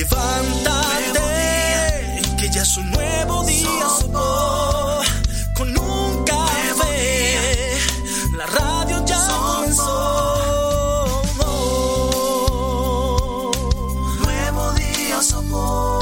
Levántate, que ya es un nuevo día. Sopó, con un café, la radio ya comenzó. Nuevo día, Sopó.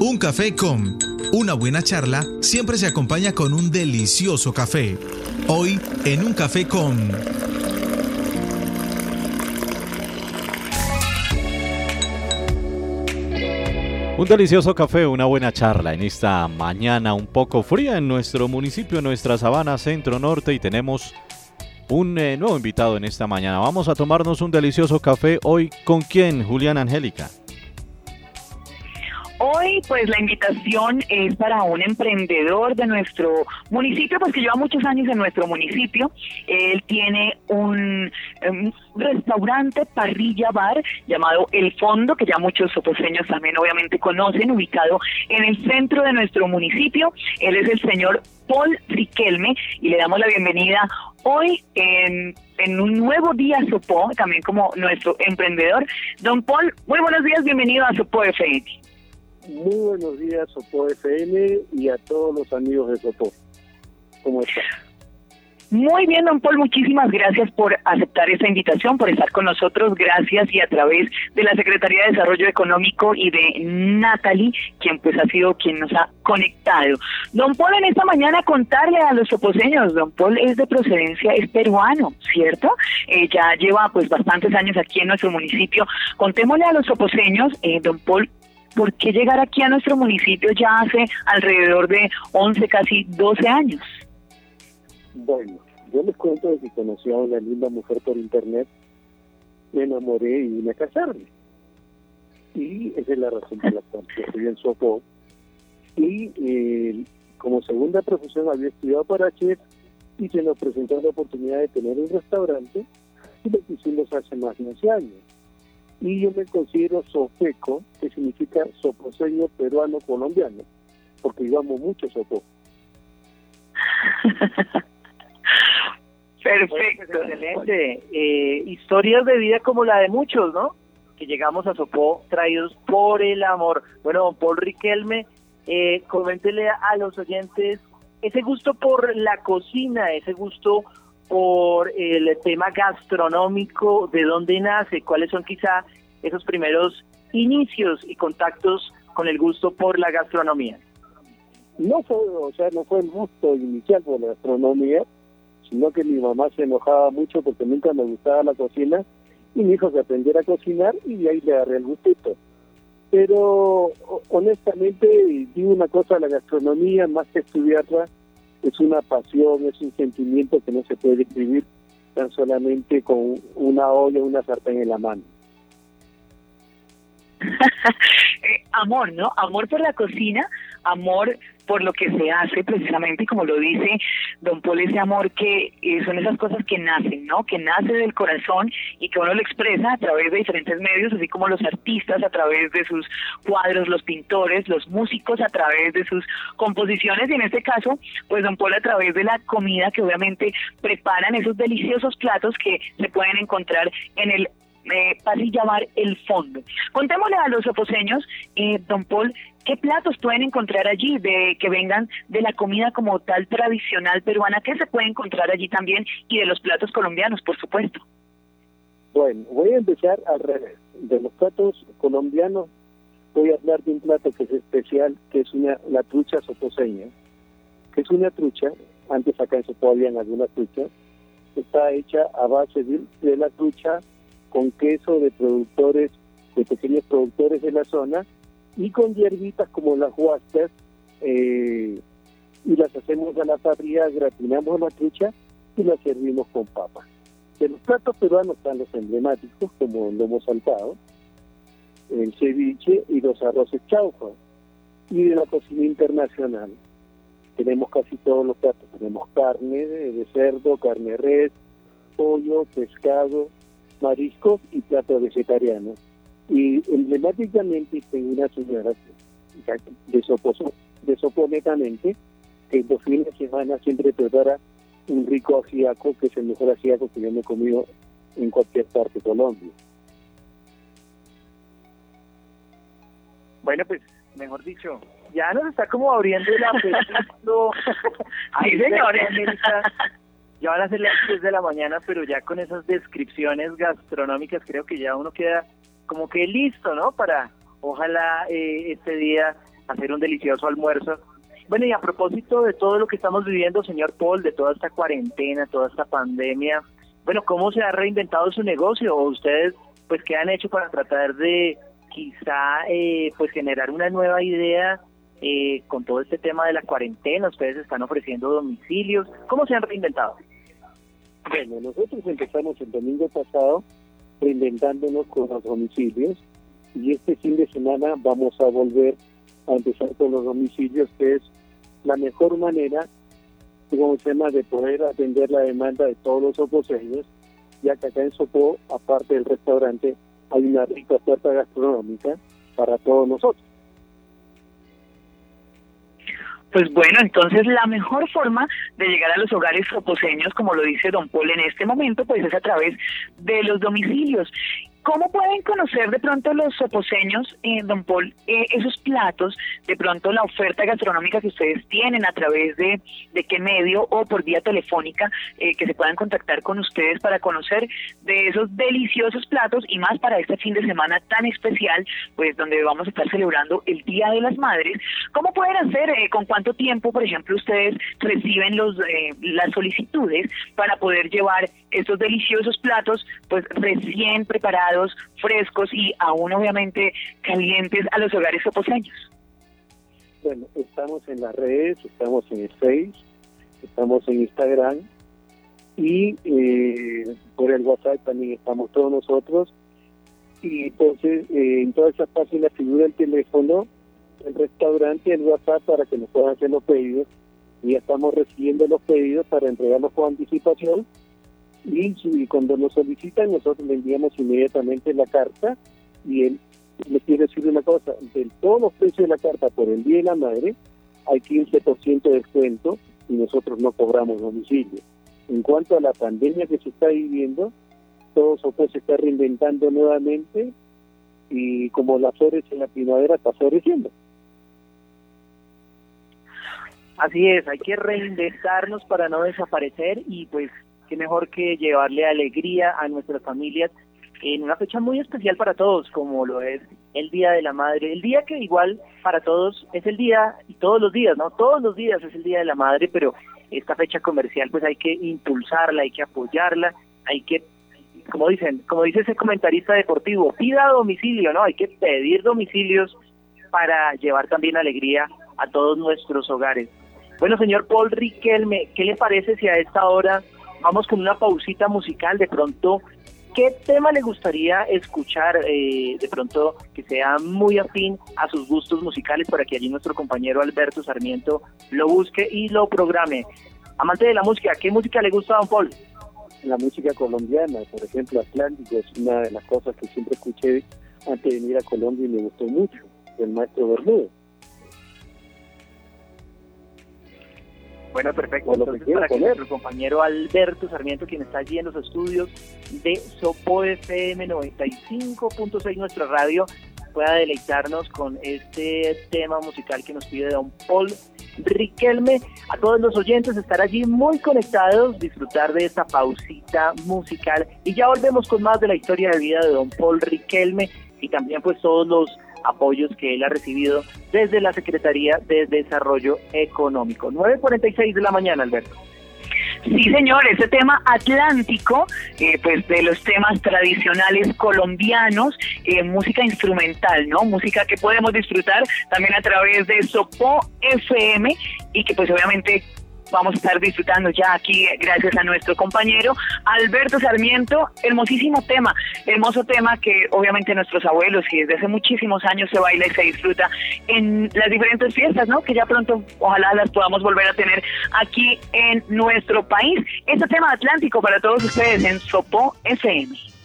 Un café con una buena charla siempre se acompaña con un delicioso café. Hoy en un café con... Un delicioso café, una buena charla en esta mañana un poco fría en nuestro municipio, en nuestra sabana centro-norte y tenemos un eh, nuevo invitado en esta mañana. Vamos a tomarnos un delicioso café hoy con quién, Julián Angélica. Hoy, pues la invitación es para un emprendedor de nuestro municipio, pues que lleva muchos años en nuestro municipio. Él tiene un, um, restaurante parrilla bar llamado El Fondo, que ya muchos soposeños también obviamente conocen, ubicado en el centro de nuestro municipio. Él es el señor Paul Riquelme y le damos la bienvenida hoy en, en un nuevo día a Sopó, también como nuestro emprendedor. Don Paul, muy buenos días, bienvenido a Sopó FM. Muy buenos días, Sopo FM y a todos los amigos de Sopo. ¿Cómo están? Muy bien, don Paul, muchísimas gracias por aceptar esta invitación, por estar con nosotros. Gracias y a través de la Secretaría de Desarrollo Económico y de Natalie, quien pues ha sido quien nos ha conectado. Don Paul, en esta mañana contarle a los soposeños, don Paul es de procedencia, es peruano, ¿cierto? Eh, ya lleva pues bastantes años aquí en nuestro municipio. Contémosle a los soposeños, eh, don Paul, ¿por qué llegar aquí a nuestro municipio ya hace alrededor de 11, casi 12 años? Bueno, yo les cuento de que conocí a una linda mujer por internet, me enamoré y vine a casarme. Y esa es la razón por la cual estoy en Sopo. Y eh, como segunda profesión había estudiado para chef y se nos presentó la oportunidad de tener un restaurante y lo pusimos hace más de 11 años y yo me considero sofeco, que significa soposeño peruano colombiano, porque yo amo mucho sopo. Perfecto, excelente. Eh, historias de vida como la de muchos, ¿no? Que llegamos a Sopó traídos por el amor. Bueno, don Paul Riquelme, eh, coméntele a los oyentes ese gusto por la cocina, ese gusto por el tema gastronómico, de dónde nace, cuáles son quizá esos primeros inicios y contactos con el gusto por la gastronomía. No fue, o sea, no fue el gusto inicial por la gastronomía, sino que mi mamá se enojaba mucho porque nunca me gustaba la cocina y mi hijo se aprendiera a cocinar y de ahí le agarré el gustito. Pero honestamente digo una cosa, la gastronomía más que estudiarla es una pasión, es un sentimiento que no se puede describir tan solamente con una olla, una sartén en la mano. Eh, amor, ¿no? Amor por la cocina, amor por lo que se hace precisamente, como lo dice don Paul, ese amor que eh, son esas cosas que nacen, ¿no? Que nace del corazón y que uno lo expresa a través de diferentes medios, así como los artistas a través de sus cuadros, los pintores, los músicos a través de sus composiciones y en este caso, pues don Paul a través de la comida que obviamente preparan esos deliciosos platos que se pueden encontrar en el eh, y llamar el fondo. Contémosle a los oposeños, eh, don Paul, qué platos pueden encontrar allí de que vengan de la comida como tal tradicional peruana, qué se puede encontrar allí también y de los platos colombianos, por supuesto. Bueno, voy a empezar al revés. De los platos colombianos voy a hablar de un plato que es especial, que es una la trucha soposeña, que es una trucha, antes acá en Sopo habían algunas truchas, está hecha a base de la trucha con queso de productores, de pequeños productores de la zona, y con hierbitas como las huascas, eh, y las hacemos a la parrilla, gratinamos la trucha y la servimos con papas. De los platos peruanos están los emblemáticos, como el lomo saltado, el ceviche y los arroces chaufa. Y de la cocina internacional tenemos casi todos los platos. Tenemos carne de cerdo, carne res, pollo, pescado, mariscos y platos vegetarianos. Y emblemáticamente tengo una señora de, Soposo, de Soponetamente que los fines de semana siempre prepara un rico ajiaco, que es el mejor ajiaco que yo me he comido en cualquier parte de Colombia. Bueno, pues, mejor dicho, ya nos está como abriendo el apetito. Sí, señores. Ya van a ser las 10 de la mañana, pero ya con esas descripciones gastronómicas creo que ya uno queda como que listo, ¿no? Para, ojalá, eh, este día hacer un delicioso almuerzo. Bueno, y a propósito de todo lo que estamos viviendo, señor Paul, de toda esta cuarentena, toda esta pandemia, bueno, ¿cómo se ha reinventado su negocio? ¿O ustedes, pues, qué han hecho para tratar de quizá, eh, pues, generar una nueva idea eh, con todo este tema de la cuarentena? Ustedes están ofreciendo domicilios. ¿Cómo se han reinventado? Bueno, nosotros empezamos el domingo pasado reinventándonos con los domicilios y este fin de semana vamos a volver a empezar con los domicilios, que es la mejor manera, como se llama, de poder atender la demanda de todos los soposeños, ya que acá en Sopó, aparte del restaurante, hay una rica oferta gastronómica para todos nosotros. Pues bueno, entonces la mejor forma de llegar a los hogares soposeños, como lo dice Don Paul en este momento, pues es a través de los domicilios. ¿Cómo pueden conocer de pronto los soposeños, eh, don Paul, eh, esos platos, de pronto la oferta gastronómica que ustedes tienen a través de, de qué medio o por vía telefónica eh, que se puedan contactar con ustedes para conocer de esos deliciosos platos y más para este fin de semana tan especial, pues donde vamos a estar celebrando el Día de las Madres? ¿Cómo pueden hacer, eh, con cuánto tiempo, por ejemplo, ustedes reciben los eh, las solicitudes para poder llevar estos deliciosos platos, pues recién preparados? Frescos y aún obviamente calientes a los hogares soposeños. Bueno, estamos en las redes, estamos en el Face, estamos en Instagram y eh, por el WhatsApp también estamos todos nosotros. Y entonces eh, en todas esas páginas figura el teléfono, el restaurante, el WhatsApp para que nos puedan hacer los pedidos. Y ya estamos recibiendo los pedidos para entregarlos con anticipación y, cuando nos solicitan nosotros le enviamos inmediatamente la carta y él le quiere decir una cosa, de todos los precios de la carta por el Día de la Madre hay 15% de descuento y nosotros no cobramos domicilio. En cuanto a la pandemia que se está viviendo, todo eso pues se está reinventando nuevamente y como las flores en la primavera está floreciendo. Así es, hay que reinventarnos para no desaparecer y pues qué mejor que llevarle alegría a nuestras familias en una fecha muy especial para todos, como lo es el Día de la Madre, el día que igual para todos es el día, y todos los días, ¿no? Todos los días es el Día de la Madre, pero esta fecha comercial pues hay que impulsarla, hay que apoyarla, hay que, como dicen, como dice ese comentarista deportivo, pida domicilio, ¿no? Hay que pedir domicilios para llevar también alegría a todos nuestros hogares. Bueno, señor Paul Riquelme, ¿qué le parece si a esta hora vamos con una pausita musical, de pronto, ¿qué tema le gustaría escuchar eh, de pronto que sea muy afín a sus gustos musicales para que allí nuestro compañero Alberto Sarmiento lo busque y lo programe? Amante de la música, ¿qué música le gusta a Don Paul? La música colombiana, por ejemplo, Atlántico es una de las cosas que siempre escuché antes de venir a Colombia y me gustó mucho, del maestro Bermúdez. Bueno, perfecto. Entonces, para que nuestro compañero Alberto Sarmiento, quien está allí en los estudios de Sopo FM 95.6, nuestra radio, pueda deleitarnos con este tema musical que nos pide Don Paul Riquelme. A todos los oyentes estar allí muy conectados, disfrutar de esta pausita musical y ya volvemos con más de la historia de vida de Don Paul Riquelme y también pues todos los apoyos que él ha recibido desde la Secretaría de Desarrollo Económico. 9.46 de la mañana, Alberto. Sí, señor, ese tema atlántico, eh, pues de los temas tradicionales colombianos, eh, música instrumental, ¿no? Música que podemos disfrutar también a través de Sopo FM y que pues obviamente vamos a estar disfrutando ya aquí gracias a nuestro compañero Alberto Sarmiento. Hermosísimo tema, hermoso tema que obviamente nuestros abuelos y desde hace muchísimos años se baila y se disfruta en las diferentes fiestas, ¿no? Que ya pronto ojalá las podamos volver a tener aquí en nuestro país. Este tema atlántico para todos ustedes en Sopo FM.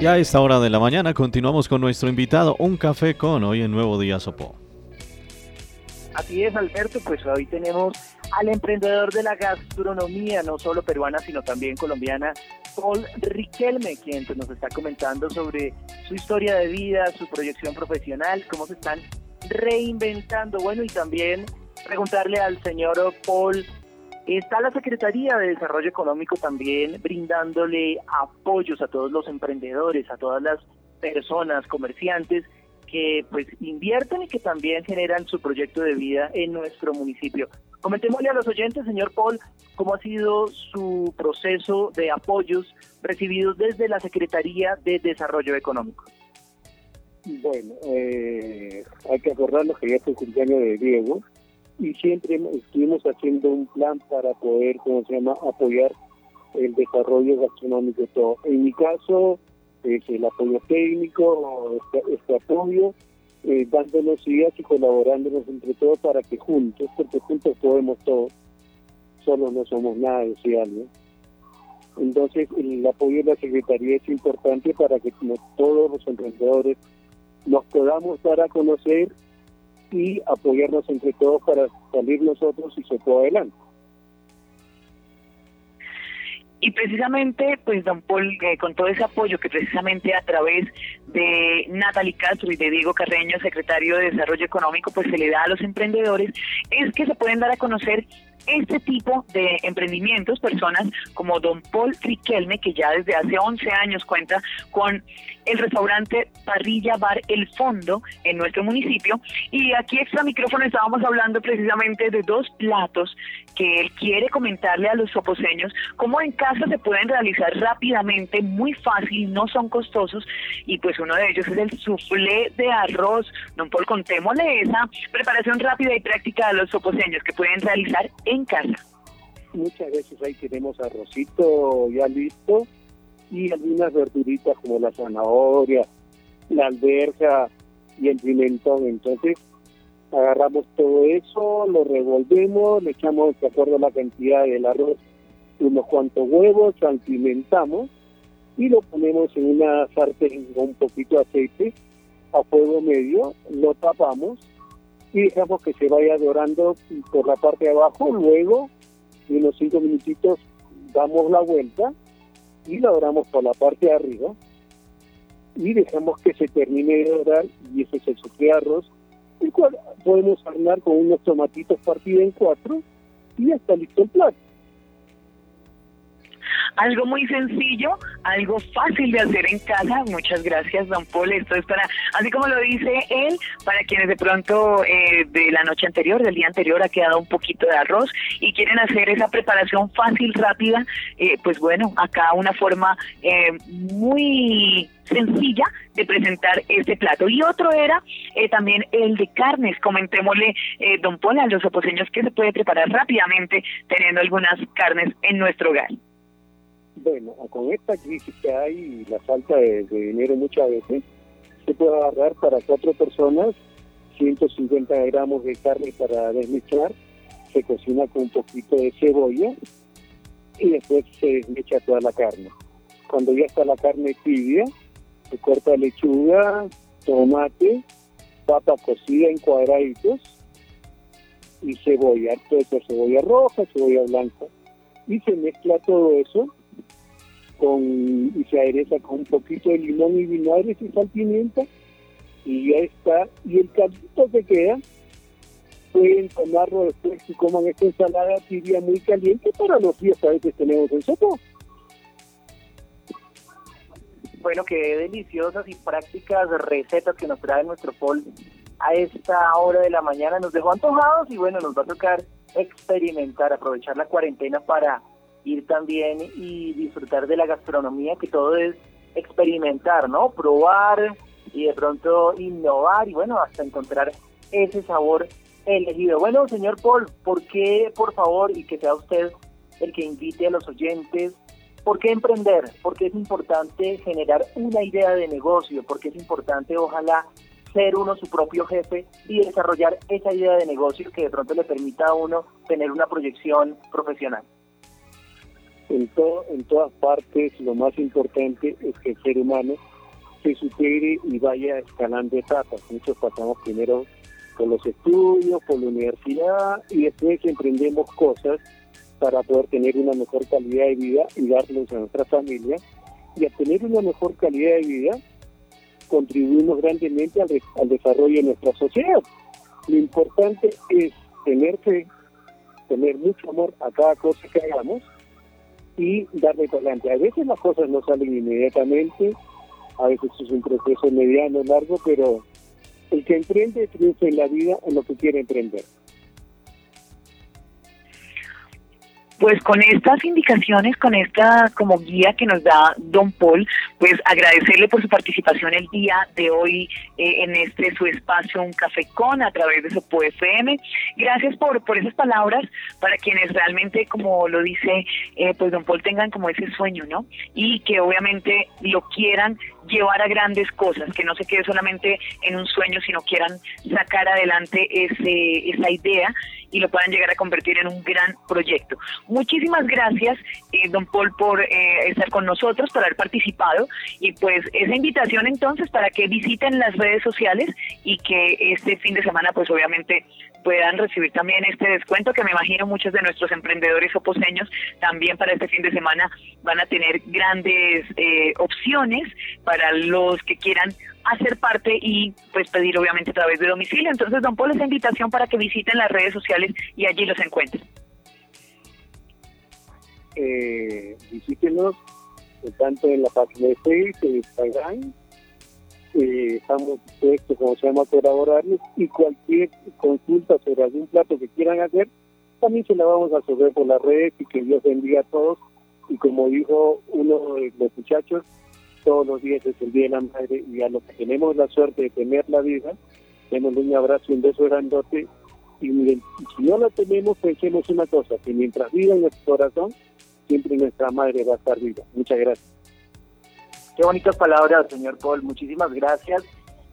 Y a esta hora de la mañana continuamos con nuestro invitado Un Café con hoy en Nuevo Día Sopó. Así es, Alberto, pues hoy tenemos al emprendedor de la gastronomía, no solo peruana, sino también colombiana, Paul Riquelme, quien pues, nos está comentando sobre su historia de vida, su proyección profesional, cómo se están reinventando. Bueno, y también preguntarle al señor Paul, está la Secretaría de Desarrollo Económico también brindándole apoyos a todos los emprendedores, a todas las personas, comerciantes, que pues invierten y que también generan su proyecto de vida en nuestro municipio. Comentémosle a los oyentes, señor Paul, cómo ha sido su proceso de apoyos recibidos desde la Secretaría de Desarrollo Económico. Bueno, eh, hay que acordarnos que ya fue el cumpleaños de Diego y siempre estuvimos haciendo un plan para poder, ¿cómo se llama?, apoyar el desarrollo gastronómico y todo. En mi caso, el apoyo técnico, este, este apoyo, eh, dándonos ideas y colaborándonos entre todos para que juntos, porque juntos podemos todos, solo no somos nada, decía alguien. Entonces, el apoyo de la Secretaría es importante para que como todos los emprendedores nos podamos dar a conocer y apoyarnos entre todos para salir nosotros y se pueda adelante. Y precisamente, pues, don Paul, eh, con todo ese apoyo que precisamente a través de Natalie Castro y de Diego Carreño, secretario de Desarrollo Económico, pues se le da a los emprendedores, es que se pueden dar a conocer este tipo de emprendimientos, personas como don Paul Riquelme, que ya desde hace 11 años cuenta con el restaurante Parrilla Bar El Fondo en nuestro municipio. Y aquí extra micrófono estábamos hablando precisamente de dos platos que él quiere comentarle a los soposeños, cómo en casa se pueden realizar rápidamente, muy fácil, no son costosos, y pues uno de ellos es el soufflé de arroz. Don Paul, contémosle esa preparación rápida y práctica a los soposeños que pueden realizar en casa. Muchas veces ahí tenemos arrocito ya listo y algunas verduritas como la zanahoria, la alberja y el pimentón. Entonces, agarramos todo eso, lo revolvemos, le echamos de acuerdo a la cantidad del arroz unos cuantos huevos, salpimentamos y lo ponemos en una sartén con un poquito de aceite a fuego medio, lo tapamos y dejamos que se vaya dorando por la parte de abajo, luego en unos cinco minutitos damos la vuelta y la doramos por la parte de arriba y dejamos que se termine de dorar y ese es el sofrito de arroz, el cual podemos armar con unos tomatitos partidos en cuatro y ya está listo el plato. Algo muy sencillo, algo fácil de hacer en casa. Muchas gracias, don Paul. Esto es para, así como lo dice él, para quienes de pronto eh, de la noche anterior, del día anterior, ha quedado un poquito de arroz y quieren hacer esa preparación fácil, rápida. eh, pues bueno, acá una forma eh, muy sencilla de presentar este plato. Y otro era eh, también el de carnes. Comentémosle, eh, don Paul, a los oposeños que se puede preparar rápidamente teniendo algunas carnes en nuestro hogar. Bueno, con esta crisis que hay y la falta de, dinero muchas veces, se puede agarrar para cuatro personas 150 gramos de carne para desmechar, se cocina con un poquito de cebolla y después se desmecha toda la carne. Cuando ya está la carne tibia, se corta lechuga, tomate, papa cocida en cuadraditos y cebolla, ser cebolla roja, cebolla blanca, y se mezcla todo eso con y se adereza con un poquito de limón y vinagre y sal pimienta y ya está y el caldito que queda pueden tomarlo después y coman esta ensalada tibia muy caliente para los días a veces tenemos en sopa Bueno, qué deliciosas y prácticas recetas que nos trae nuestro Paul a esta hora de la mañana. Nos dejó antojados y bueno, nos va a tocar experimentar, aprovechar la cuarentena para ir también y disfrutar de la gastronomía, que todo es experimentar, ¿no? Probar y de pronto innovar y bueno, hasta encontrar ese sabor elegido. Bueno, señor Paul, ¿por qué, por favor, y que sea usted el que invite a los oyentes, ¿por qué emprender? Porque es importante generar una idea de negocio, porque es importante, ojalá, ser uno su propio jefe y desarrollar esa idea de negocio que de pronto le permita a uno tener una proyección profesional. En, todo, en todas partes lo más importante es que el ser humano se supere y vaya escalando etapas. Muchos pasamos primero por los estudios, por la universidad y después emprendemos cosas para poder tener una mejor calidad de vida y darles a nuestra familia. Y a tener una mejor calidad de vida contribuimos grandemente al, al desarrollo de nuestra sociedad. Lo importante es tener fe, tener mucho amor a cada cosa que hagamos y darle para adelante. A veces las cosas no salen inmediatamente, a veces es un proceso mediano, largo, pero el que emprende triunfa en la vida en lo que quiere emprender. Pues con estas indicaciones, con esta como guía que nos da Don Paul, pues agradecerle por su participación el día de hoy eh, en este su espacio Un Café Con a través de Sopo FM. Gracias por, por esas palabras para quienes realmente, como lo dice, eh, pues Don Paul tengan como ese sueño, ¿no? Y que obviamente lo quieran llevar a grandes cosas, que no se quede solamente en un sueño, sino quieran sacar adelante ese, esa idea y lo puedan llegar a convertir en un gran proyecto. Muchísimas gracias, eh, don Paul, por eh, estar con nosotros, por haber participado y pues esa invitación entonces para que visiten las redes sociales y que este fin de semana pues obviamente puedan recibir también este descuento que me imagino muchos de nuestros emprendedores oposeños también para este fin de semana van a tener grandes eh, opciones para los que quieran hacer parte y pues pedir obviamente a través de domicilio. Entonces, don Paul, esa invitación para que visiten las redes sociales y allí los encuentren. Eh, visítenos tanto en la página de Facebook, en Instagram, eh, estamos dispuestos, como se llama, a colaborarles y cualquier consulta sobre algún plato que quieran hacer, también se la vamos a resolver por las redes y que Dios bendiga a todos. Y como dijo uno de los muchachos, todos los días es el Día de la Madre y a los que tenemos la suerte de tener la vida, tenemos un abrazo y un beso grandote. Y si no la tenemos, pensemos una cosa, que mientras viva en nuestro corazón, siempre nuestra madre va a estar viva. Muchas gracias. Qué bonitas palabras, señor Paul. Muchísimas gracias.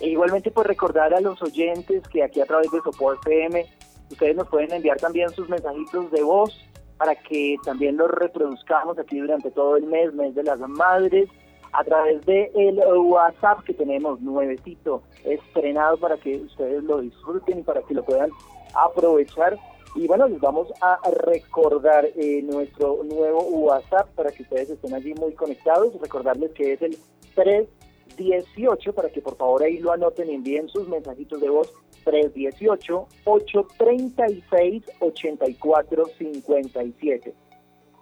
E igualmente, por recordar a los oyentes que aquí a través de Sopor FM, ustedes nos pueden enviar también sus mensajitos de voz para que también los reproduzcamos aquí durante todo el mes, mes de las madres, a través de el WhatsApp que tenemos nuevecito, estrenado para que ustedes lo disfruten y para que lo puedan aprovechar. Y bueno, les vamos a recordar eh, nuestro nuevo WhatsApp para que ustedes estén allí muy conectados. Recordarles que es el 318 para que por favor ahí lo anoten y envíen sus mensajitos de voz. 318-836-8457.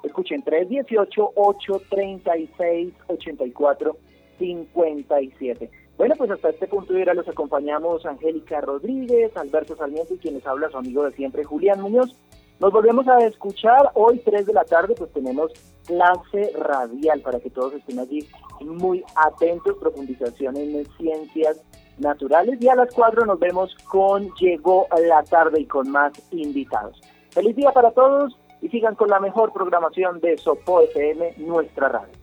Escuchen, 318-836-8457. Bueno, pues hasta este punto de los acompañamos Angélica Rodríguez, Alberto Sarmiento y quienes habla su amigo de siempre, Julián Muñoz. Nos volvemos a escuchar hoy 3 de la tarde, pues tenemos clase radial para que todos estén allí muy atentos, profundización en ciencias naturales y a las 4 nos vemos con Llegó la tarde y con más invitados. Feliz día para todos y sigan con la mejor programación de Sopo FM, nuestra radio.